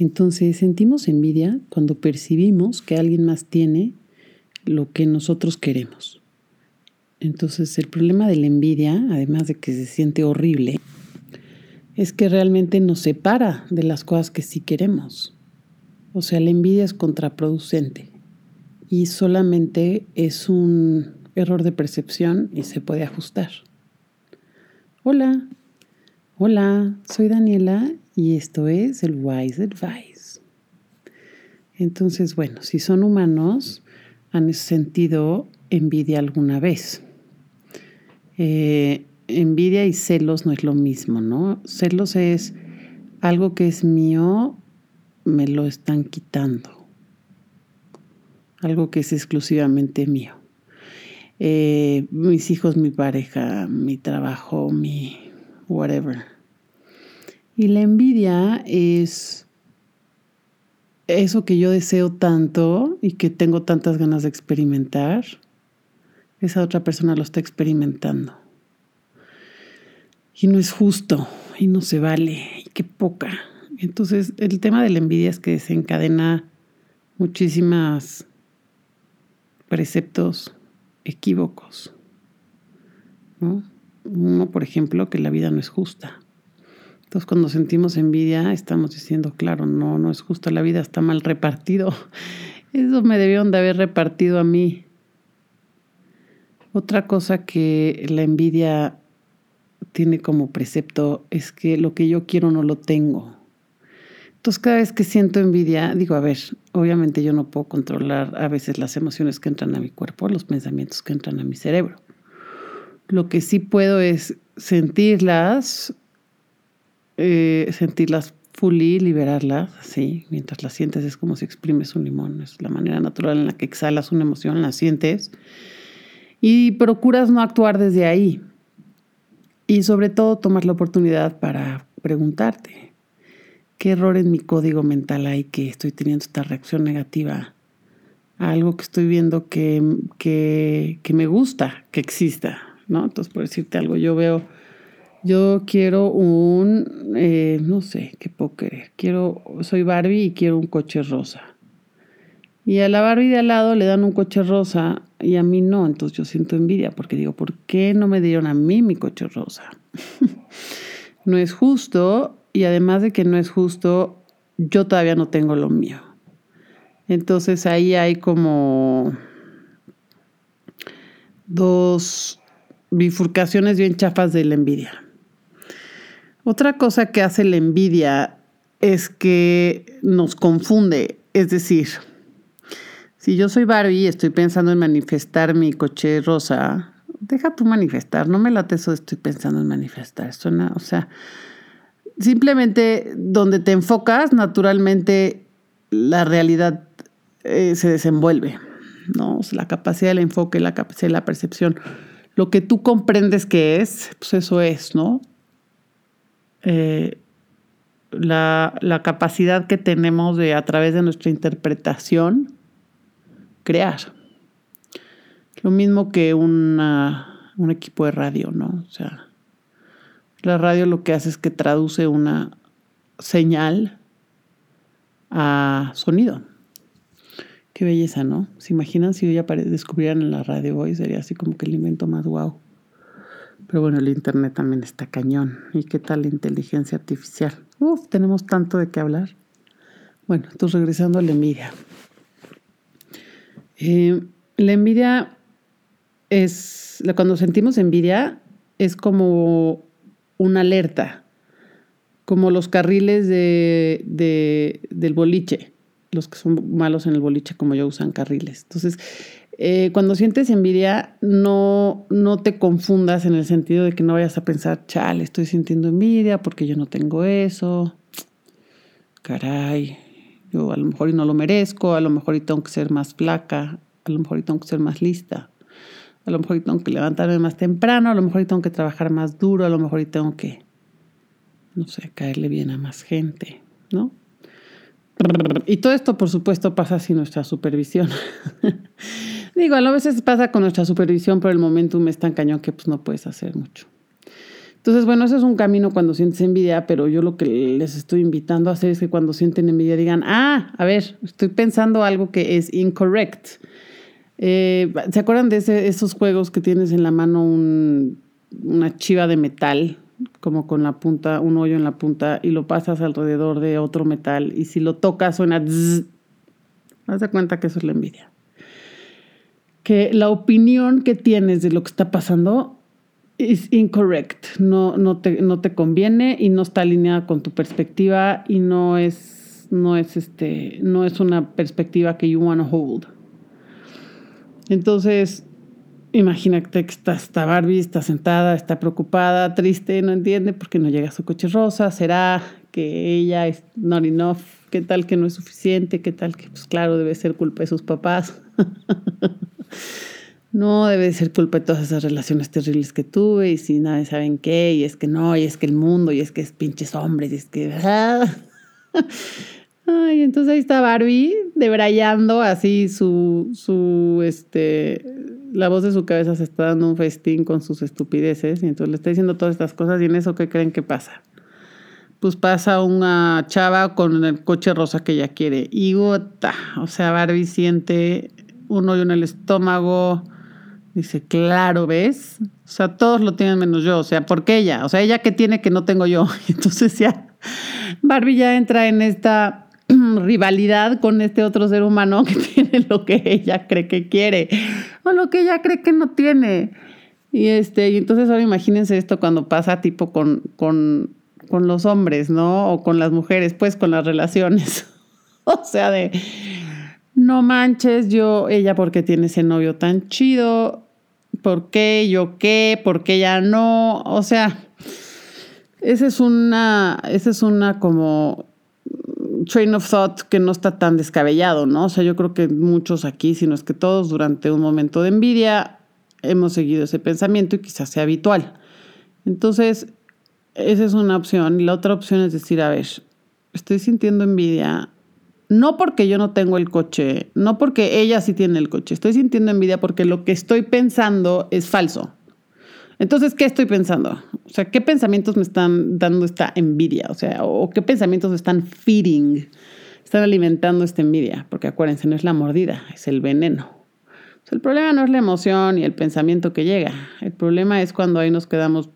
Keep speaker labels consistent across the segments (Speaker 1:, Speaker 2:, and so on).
Speaker 1: Entonces sentimos envidia cuando percibimos que alguien más tiene lo que nosotros queremos. Entonces el problema de la envidia, además de que se siente horrible, es que realmente nos separa de las cosas que sí queremos. O sea, la envidia es contraproducente y solamente es un error de percepción y se puede ajustar. Hola, hola, soy Daniela y esto es el Wise Advice. Entonces, bueno, si son humanos, han sentido envidia alguna vez. Eh, envidia y celos no es lo mismo, ¿no? Celos es algo que es mío, me lo están quitando. Algo que es exclusivamente mío. Eh, mis hijos, mi pareja, mi trabajo, mi whatever. Y la envidia es eso que yo deseo tanto y que tengo tantas ganas de experimentar. Esa otra persona lo está experimentando. Y no es justo y no se vale y qué poca. Entonces el tema de la envidia es que desencadena muchísimas preceptos equívocos. Uno, por ejemplo, que la vida no es justa. Entonces, cuando sentimos envidia, estamos diciendo, claro, no, no es justa, la vida está mal repartido. Eso me debieron de haber repartido a mí. Otra cosa que la envidia tiene como precepto es que lo que yo quiero no lo tengo. Entonces cada vez que siento envidia, digo, a ver, obviamente yo no puedo controlar a veces las emociones que entran a mi cuerpo, los pensamientos que entran a mi cerebro. Lo que sí puedo es sentirlas, eh, sentirlas fully, liberarlas, así, mientras las sientes es como si exprimes un limón, es la manera natural en la que exhalas una emoción, la sientes y procuras no actuar desde ahí. Y sobre todo tomar la oportunidad para preguntarte, qué error en mi código mental hay que estoy teniendo esta reacción negativa a algo que estoy viendo que, que, me gusta que exista, ¿no? Entonces, por decirte algo, yo veo, yo quiero un, eh, no sé, qué puedo querer, quiero, soy Barbie y quiero un coche rosa. Y a la Barbie de al lado le dan un coche rosa y a mí no, entonces yo siento envidia porque digo, ¿por qué no me dieron a mí mi coche rosa? no es justo y además de que no es justo, yo todavía no tengo lo mío. Entonces ahí hay como dos bifurcaciones bien chafas de la envidia. Otra cosa que hace la envidia es que nos confunde, es decir, si yo soy Barbie y estoy pensando en manifestar mi coche rosa, deja tú manifestar, no me late eso, estoy pensando en manifestar, suena, o sea, simplemente donde te enfocas, naturalmente la realidad eh, se desenvuelve, ¿no? la capacidad del enfoque, la capacidad de la percepción. Lo que tú comprendes que es, pues eso es, ¿no? Eh, la, la, capacidad que tenemos de, a través de nuestra interpretación, crear. Lo mismo que un equipo de radio, ¿no? O sea, la radio lo que hace es que traduce una señal a sonido. Qué belleza, ¿no? ¿Se imaginan si hoy descubrieran en la radio hoy? Sería así como que el invento más guau. Pero bueno, el Internet también está cañón. ¿Y qué tal la inteligencia artificial? Uf, tenemos tanto de qué hablar. Bueno, entonces regresando a la envidia. Eh, la envidia es, cuando sentimos envidia, es como una alerta, como los carriles de, del boliche, los que son malos en el boliche como yo usan carriles. Entonces, eh, cuando sientes envidia, no, no te confundas en el sentido de que no vayas a pensar, chale, estoy sintiendo envidia porque yo no tengo eso. Caray, yo a lo mejor y no lo merezco, a lo mejor y tengo que ser más flaca, a lo mejor y tengo que ser más lista a lo mejor tengo que levantarme más temprano, a lo mejor tengo que trabajar más duro, a lo mejor tengo que, no sé, caerle bien a más gente, ¿no? Y todo esto, por supuesto, pasa sin nuestra supervisión. Digo, a veces pasa con nuestra supervisión, pero el momento me es tan cañón que pues no puedes hacer mucho. Entonces, bueno, eso es un camino cuando sientes envidia, pero yo lo que les estoy invitando a hacer es que cuando sienten envidia digan, ah, a ver, estoy pensando algo que es incorrect. Eh, ¿Se acuerdan de esos juegos que tienes en la mano una chiva de metal, como con la punta, un hoyo en la punta, y lo pasas alrededor de otro metal, y si lo tocas suena haz de cuenta que eso es la envidia. Que la opinión que tienes de lo que está pasando es incorrect, no, no, te, no te conviene y no está alineada con tu perspectiva y no es, no es, este, no es una perspectiva que you want to hold. Entonces, imagínate que está, está Barbie, está sentada, está preocupada, triste, no entiende por qué no llega su coche rosa, será que ella es not enough, qué tal que no es suficiente, qué tal que, pues claro, debe ser culpa de sus papás. no debe ser culpa de todas esas relaciones terribles que tuve y si nadie saben qué, y es que no, y es que el mundo, y es que es pinches hombres, y es que... Ay, entonces ahí está Barbie debrayando así su, su, este, la voz de su cabeza se está dando un festín con sus estupideces y entonces le está diciendo todas estas cosas y en eso, ¿qué creen que pasa? Pues pasa una chava con el coche rosa que ella quiere y gota, o sea, Barbie siente un hoyo en el estómago, Dice, claro, ¿ves? O sea, todos lo tienen menos yo. O sea, ¿por qué ella? O sea, ella que tiene que no tengo yo. Entonces ya Barbie ya entra en esta rivalidad con este otro ser humano que tiene lo que ella cree que quiere o lo que ella cree que no tiene. Y este, y entonces ahora imagínense esto cuando pasa tipo con, con, con los hombres, ¿no? O con las mujeres, pues con las relaciones. o sea, de no manches, yo, ella porque tiene ese novio tan chido, ¿por qué? ¿Yo qué? ¿Por qué ella no? O sea, esa es una, esa es una como train of thought que no está tan descabellado, ¿no? O sea, yo creo que muchos aquí, sino es que todos durante un momento de envidia hemos seguido ese pensamiento y quizás sea habitual. Entonces, esa es una opción. La otra opción es decir, a ver, estoy sintiendo envidia, no porque yo no tengo el coche, no porque ella sí tiene el coche, estoy sintiendo envidia porque lo que estoy pensando es falso. Entonces, ¿qué estoy pensando? O sea, ¿qué pensamientos me están dando esta envidia? O sea, ¿o qué pensamientos están feeding? Están alimentando esta envidia. Porque acuérdense, no es la mordida, es el veneno. El problema no es la emoción y el pensamiento que llega. El problema es cuando ahí nos quedamos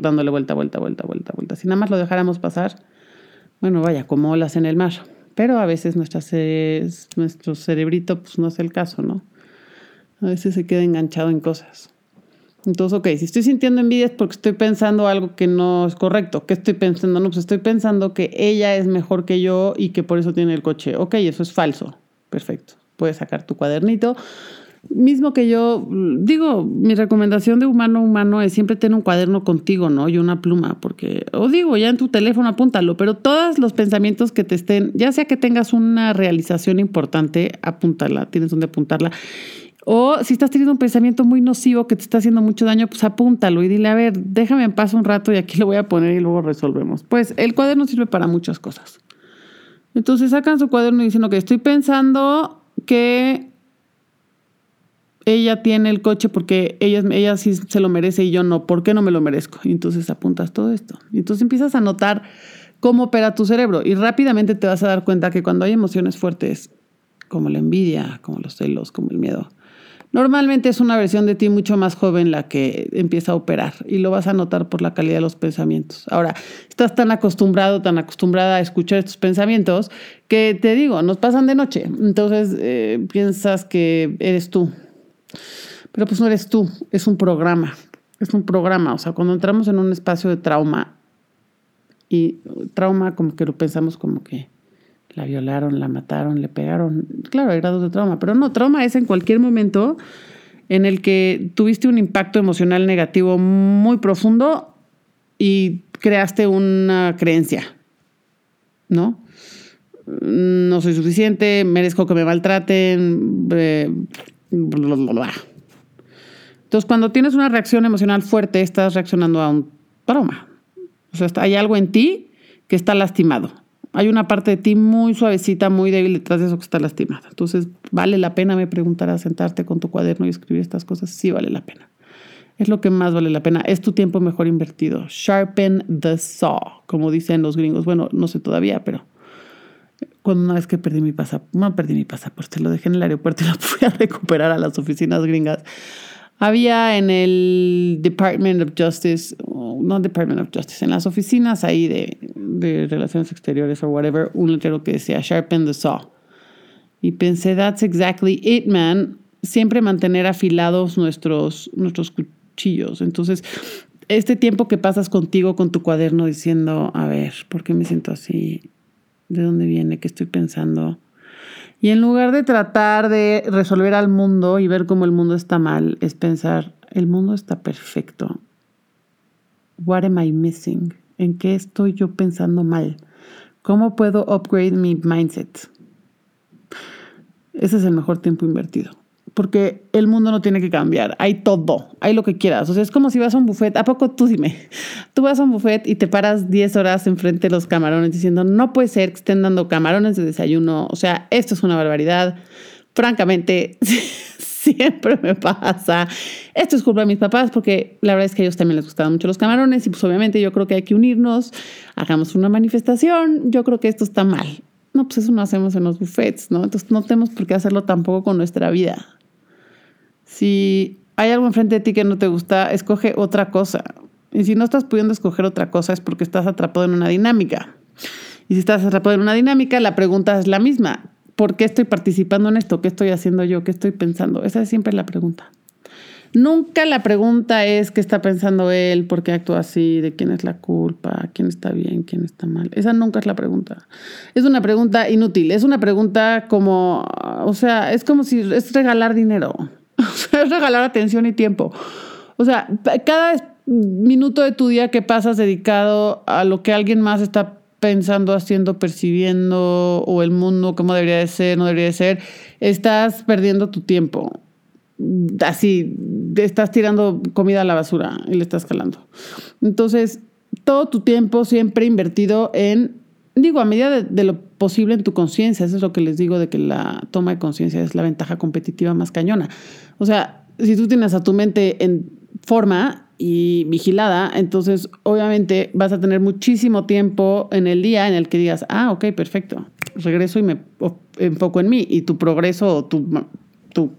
Speaker 1: dándole vuelta, vuelta, vuelta, vuelta, vuelta. Si nada más lo dejáramos pasar, bueno, vaya, como olas en el mar. Pero a veces nuestra nuestro cerebrito pues no es el caso, ¿no? A veces se queda enganchado en cosas. Entonces, ok, si estoy sintiendo envidia es porque estoy pensando algo que no es correcto. ¿Qué estoy pensando? No, pues estoy pensando que ella es mejor que yo y que por eso tiene el coche. Ok, eso es falso. Perfecto. Puedes sacar tu cuadernito. Mismo que yo, digo, mi recomendación de humano a humano es siempre tener un cuaderno contigo, ¿no? Y una pluma, porque, o digo, ya en tu teléfono apúntalo, pero todos los pensamientos que te estén, ya sea que tengas una realización importante, apúntala, tienes donde apuntarla. O si estás teniendo un pensamiento muy nocivo que te está haciendo mucho daño, pues apúntalo y dile, a ver, déjame en paz un rato y aquí lo voy a poner y luego resolvemos. Pues el cuaderno sirve para muchas cosas. Entonces sacan su cuaderno dicen, ok, estoy pensando que ella tiene el coche porque ella, ella sí se lo merece y yo no. ¿Por qué no me lo merezco? Y entonces apuntas todo esto. Y entonces empiezas a notar cómo opera tu cerebro y rápidamente te vas a dar cuenta que cuando hay emociones fuertes, como la envidia, como los celos, como el miedo, Normalmente es una versión de ti mucho más joven la que empieza a operar y lo vas a notar por la calidad de los pensamientos. Ahora, estás tan acostumbrado, tan acostumbrada a escuchar estos pensamientos que te digo, nos pasan de noche. Entonces eh, piensas que eres tú. Pero pues no eres tú, es un programa. Es un programa. O sea, cuando entramos en un espacio de trauma y trauma como que lo pensamos como que la violaron, la mataron, le pegaron. Claro, hay grados de trauma, pero no, trauma es en cualquier momento en el que tuviste un impacto emocional negativo muy profundo y creaste una creencia, ¿no? No soy suficiente, merezco que me maltraten, eh, Entonces, cuando tienes una reacción emocional fuerte, estás reaccionando a un trauma. O sea, hay algo en ti que está lastimado hay una parte de ti muy suavecita, muy débil detrás de eso que está lastimada. Entonces, ¿vale la pena, me preguntarás, sentarte con tu cuaderno y escribir estas cosas? Sí, vale la pena. Es lo que más vale la pena. Es tu tiempo mejor invertido. Sharpen the saw, como dicen los gringos. Bueno, no sé todavía, pero cuando una vez que perdí mi pasaporte, no perdí mi pasaporte, lo dejé en el aeropuerto y lo fui a recuperar a las oficinas gringas. Había en el Department of Justice, no Department of Justice, en las oficinas ahí de, de Relaciones Exteriores o whatever, un letrero que decía Sharpen the Saw. Y pensé, that's exactly it, man. Siempre mantener afilados nuestros, nuestros cuchillos. Entonces, este tiempo que pasas contigo con tu cuaderno diciendo, a ver, ¿por qué me siento así? ¿De dónde viene? ¿Qué estoy pensando? Y en lugar de tratar de resolver al mundo y ver cómo el mundo está mal, es pensar, el mundo está perfecto. What am I missing? ¿En qué estoy yo pensando mal? ¿Cómo puedo upgrade mi mindset? Ese es el mejor tiempo invertido. Porque el mundo no tiene que cambiar. Hay todo. Hay lo que quieras. O sea, es como si vas a un buffet. ¿A poco tú dime? Tú vas a un buffet y te paras 10 horas enfrente de los camarones diciendo, no puede ser que estén dando camarones de desayuno. O sea, esto es una barbaridad. Francamente, siempre me pasa. Esto es culpa de mis papás porque la verdad es que a ellos también les gustaban mucho los camarones y pues obviamente yo creo que hay que unirnos, hagamos una manifestación. Yo creo que esto está mal. No, pues eso no hacemos en los buffets, ¿no? Entonces no tenemos por qué hacerlo tampoco con nuestra vida. Si hay algo enfrente de ti que no te gusta, escoge otra cosa. Y si no estás pudiendo escoger otra cosa es porque estás atrapado en una dinámica. Y si estás atrapado en una dinámica, la pregunta es la misma. ¿Por qué estoy participando en esto? ¿Qué estoy haciendo yo? ¿Qué estoy pensando? Esa es siempre la pregunta. Nunca la pregunta es qué está pensando él, por qué actúa así, de quién es la culpa, quién está bien, quién está mal. Esa nunca es la pregunta. Es una pregunta inútil, es una pregunta como, o sea, es como si es regalar dinero, es regalar atención y tiempo. O sea, cada minuto de tu día que pasas dedicado a lo que alguien más está pensando, haciendo, percibiendo, o el mundo, cómo debería de ser, no debería de ser, estás perdiendo tu tiempo así, estás tirando comida a la basura y le estás jalando. Entonces, todo tu tiempo siempre invertido en, digo, a medida de, lo posible en tu conciencia, eso es lo que les digo de que la toma de conciencia es la ventaja competitiva más cañona. O sea, si tú tienes a tu mente en forma y vigilada, entonces obviamente vas a tener muchísimo tiempo en el día en el que digas, ah, ok, perfecto, regreso y me enfoco en mí y tu progreso o tu, tu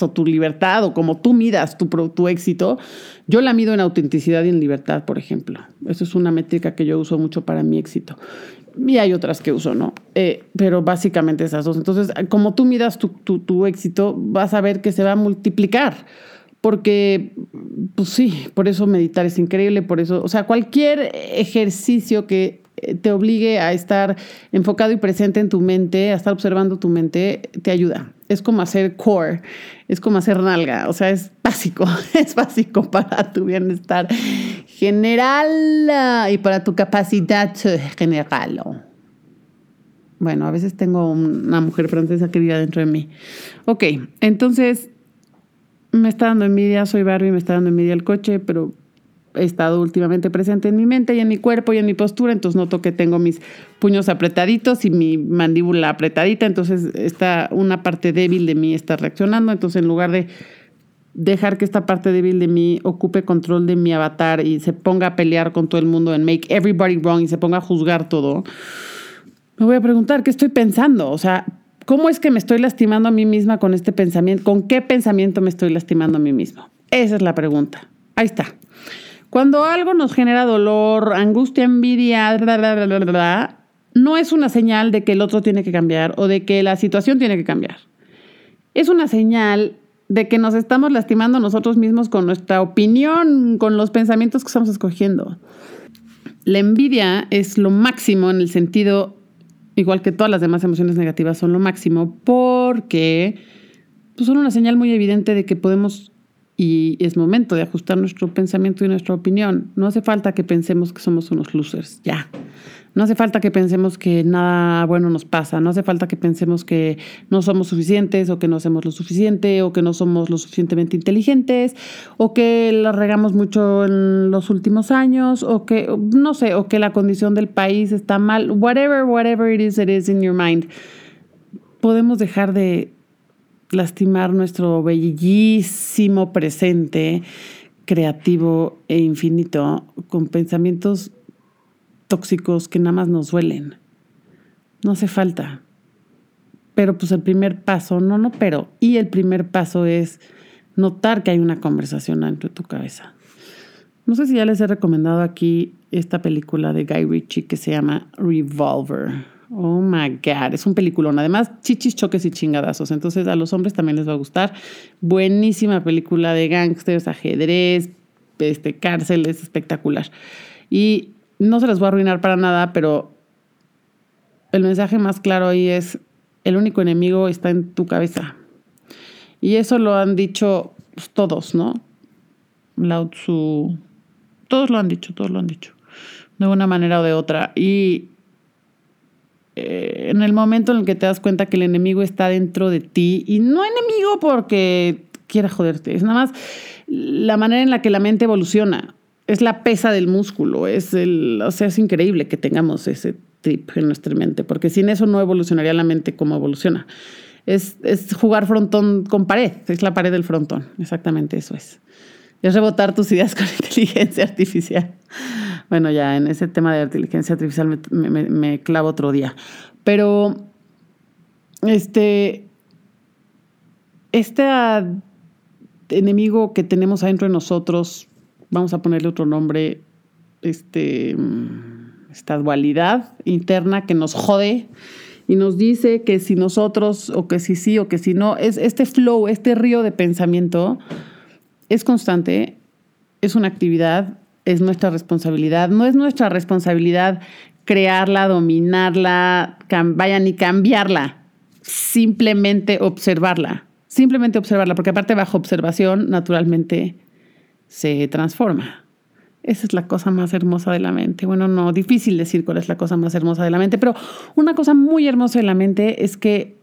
Speaker 1: o tu libertad o como tú midas tu, tu éxito, yo la mido en autenticidad y en libertad, por ejemplo. Eso es una métrica que yo uso mucho para mi éxito. Y hay otras que uso, ¿no? Eh, pero básicamente esas dos. Entonces, como tú midas tu, tu, tu éxito, vas a ver que se va a multiplicar porque, pues sí, por eso meditar es increíble, por eso, o sea, cualquier ejercicio que te obligue a estar enfocado y presente en tu mente, a estar observando tu mente, te ayuda. Es como hacer core, es como hacer nalga, o sea, es básico, es básico para tu bienestar general ah, y para tu capacidad general. Bueno, a veces tengo una mujer francesa que vive dentro de mí. Ok, entonces me está dando envidia, soy Barbie, me está dando envidia el coche, pero estado últimamente presente en mi mente y en mi cuerpo y en mi postura, entonces noto que tengo mis puños apretaditos y mi mandíbula apretadita, entonces está una parte débil de mí está reaccionando, entonces en lugar de dejar que esta parte débil de mí ocupe control de mi avatar y se ponga a pelear con todo el mundo en make everybody wrong y se ponga a juzgar todo, me voy a preguntar qué estoy pensando, o sea, ¿cómo es que me estoy lastimando a mí misma con este pensamiento? ¿Con qué pensamiento me estoy lastimando a mí mismo? Esa es la pregunta. Ahí está. Cuando algo nos genera dolor, angustia, envidia, no es una señal de que el otro tiene que cambiar o de que la situación tiene que cambiar. Es una señal de que nos estamos lastimando nosotros mismos con nuestra opinión, con los pensamientos que estamos escogiendo. La envidia es lo máximo en el sentido, igual que todas las demás emociones negativas son lo máximo, porque pues, son una señal muy evidente de que podemos y es momento de ajustar nuestro pensamiento y nuestra opinión. No hace falta que pensemos que somos unos losers, ya. No hace falta que pensemos que nada bueno nos pasa, no hace falta que pensemos que no somos suficientes o que no hacemos lo suficiente o que no somos lo suficientemente inteligentes o que la regamos mucho en los últimos años o que, no sé, o que la condición del país está mal, whatever, whatever it is, it is in your mind. Podemos dejar de lastimar nuestro bellísimo presente creativo e infinito con pensamientos tóxicos que nada más nos duelen. No hace falta. Pero pues el primer paso, no, no, pero, y el primer paso es notar que hay una conversación dentro de tu cabeza. No sé si ya les he recomendado aquí esta película de Guy Ritchie que se llama Revolver. Oh my God, es un peliculón. Además, chichis, choques y chingadazos. Entonces, a los hombres también les va a gustar. Buenísima película de gangsters, ajedrez, este, cárcel, es espectacular. Y no se les voy a arruinar para nada, pero el mensaje más claro ahí es: el único enemigo está en tu cabeza. Y eso lo han dicho pues, todos, ¿no? Lao Tzu, todos lo han dicho, todos lo han dicho, de una manera o de otra. Y eh, en el momento en el que te das cuenta que el enemigo está dentro de ti, y no enemigo porque quiera joderte, es nada más la manera en la que la mente evoluciona. Es la pesa del músculo, es el, o sea, es increíble que tengamos ese trip en nuestra mente, porque sin eso no evolucionaría la mente como evoluciona. Es, es jugar frontón con pared, es la pared del frontón, exactamente eso es es rebotar tus ideas con inteligencia artificial. Bueno, ya en ese tema de inteligencia artificial me, clavo otro día. Pero, este, este enemigo que tenemos adentro de nosotros, vamos a ponerle otro nombre, este, esta dualidad interna que nos jode y nos dice que si nosotros, o que si sí, o que si no, es este flow, este río de pensamiento es constante, es una actividad, es nuestra responsabilidad. No es nuestra responsabilidad crearla, dominarla, vaya ni cambiarla, simplemente observarla, simplemente observarla, porque aparte bajo observación naturalmente se transforma. Esa es la cosa más hermosa de la mente. Bueno, no, difícil decir cuál es la cosa más hermosa de la mente, pero una cosa muy hermosa de la mente es que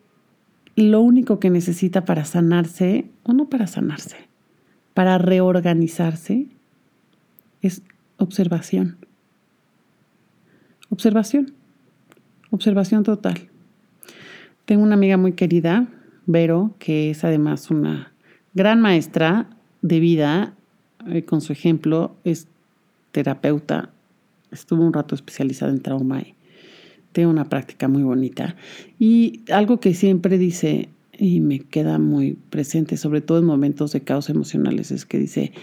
Speaker 1: lo único que necesita para sanarse, o no para sanarse, para reorganizarse es observación. Observación. Observación total. Tengo una amiga muy querida, Vero, que es además una gran maestra de vida. Eh, con su ejemplo, es terapeuta. Estuvo un rato especializada en trauma y tiene una práctica muy bonita. Y algo que siempre dice y me queda muy presente, sobre todo en momentos de caos emocionales, es que dice,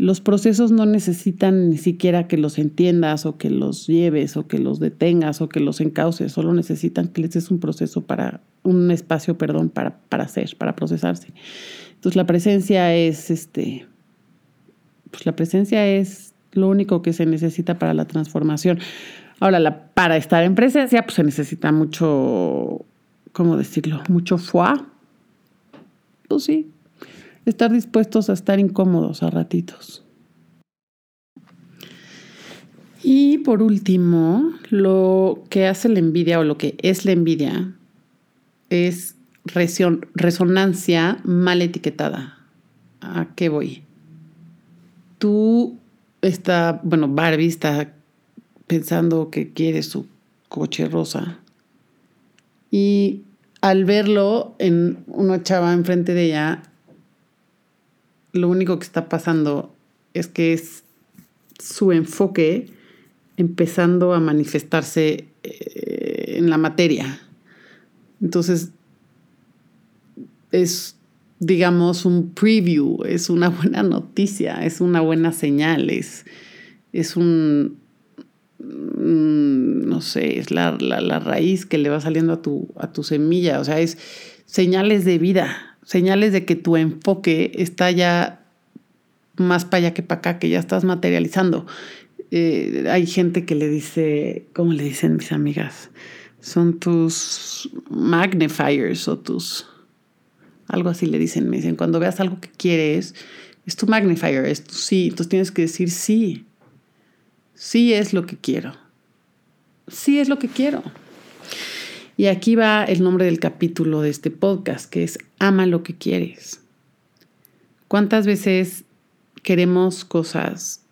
Speaker 1: los procesos no necesitan ni siquiera que los entiendas o que los lleves o que los detengas o que los encauces, solo necesitan que les des un proceso para, un espacio, perdón, para, para hacer, para procesarse. Entonces la presencia es, este, pues la presencia es lo único que se necesita para la transformación. Ahora, la, para estar en presencia, pues se necesita mucho ¿cómo decirlo? Mucho foie. Pues sí, estar dispuestos a estar incómodos a ratitos. Y por último, lo que hace la envidia o lo que es la envidia es resonancia mal etiquetada. ¿A qué voy? Tú está, bueno, Barbie está pensando que quiere su coche rosa y al verlo en una chava enfrente de ella, lo único que está pasando es que es su enfoque empezando a manifestarse eh, en la materia. Entonces, es, digamos, un preview, es una buena noticia, es una buena señal, es, es un, Mm, no sé, es la, raíz que le va saliendo a tu, a tu semilla, o sea, es señales de vida, señales de que tu enfoque está ya más para allá que para acá, que ya estás materializando. Eh, hay gente que le dice, ¿cómo le dicen mis amigas? Son tus magnifiers o tus, algo así le dicen, me dicen, cuando veas algo que quieres, es tu magnifier, es tu sí, entonces tienes que decir sí sí es lo que quiero. Sí es lo que quiero. Y aquí va el nombre del capítulo de este podcast, que es Ama lo que quieres. ¿Cuántas veces queremos cosas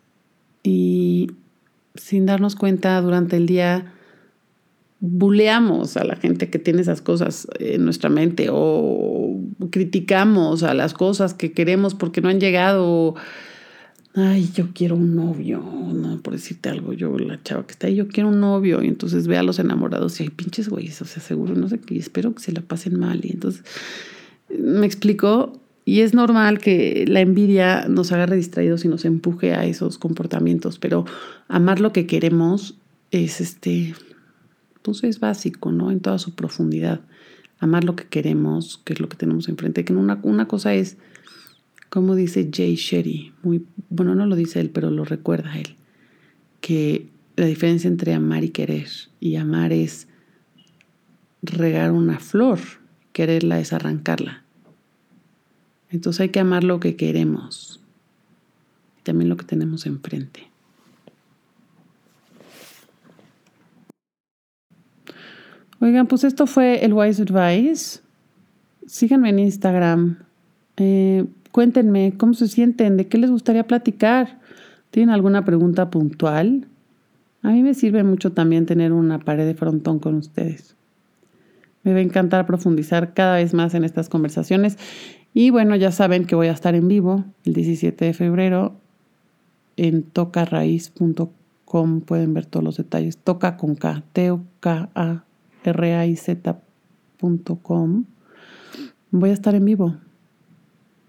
Speaker 1: y sin darnos cuenta durante el día buleamos a la gente que tiene esas cosas en nuestra mente o criticamos a las cosas que queremos porque no han llegado ay, yo quiero un novio, no, por decirte algo, yo, la chava que está ahí, yo quiero un novio, y entonces ve a los enamorados y hay pinches güeyes, o sea, seguro, no sé qué, espero que se la pasen mal, y entonces, me explico, y es normal que la envidia nos agarre distraídos y nos empuje a esos comportamientos, pero amar lo que queremos es este, pues es básico, ¿no? En toda su profundidad. Amar lo que queremos, que es lo que tenemos enfrente. Que una, una cosa es como dice Jay Shetty, muy, bueno, no lo dice él, pero lo recuerda él, que la diferencia entre amar y querer, y amar es regar una flor, quererla es arrancarla. Entonces hay que amar lo que queremos y también lo que tenemos enfrente. Oigan, pues esto fue el Wise Advice. Síganme en Instagram. Eh, Cuéntenme cómo se sienten, de qué les gustaría platicar. ¿Tienen alguna pregunta puntual? A mí me sirve mucho también tener una pared de frontón con ustedes. Me va a encantar profundizar cada vez más en estas conversaciones. Y bueno, ya saben que voy a estar en vivo el 17 de febrero en tocarraiz.com. Pueden ver todos los detalles. Toca con K, T-O-K-A-R-A-I-Z.com. Voy a estar en vivo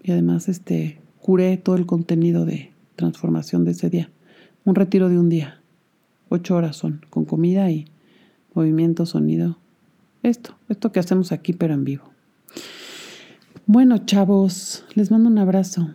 Speaker 1: y además este, curé todo el contenido de transformación de ese día. Un retiro de un día. Ocho horas son, con comida y movimiento, sonido. Esto, esto que hacemos aquí, pero en vivo. Bueno, chavos, les mando un abrazo.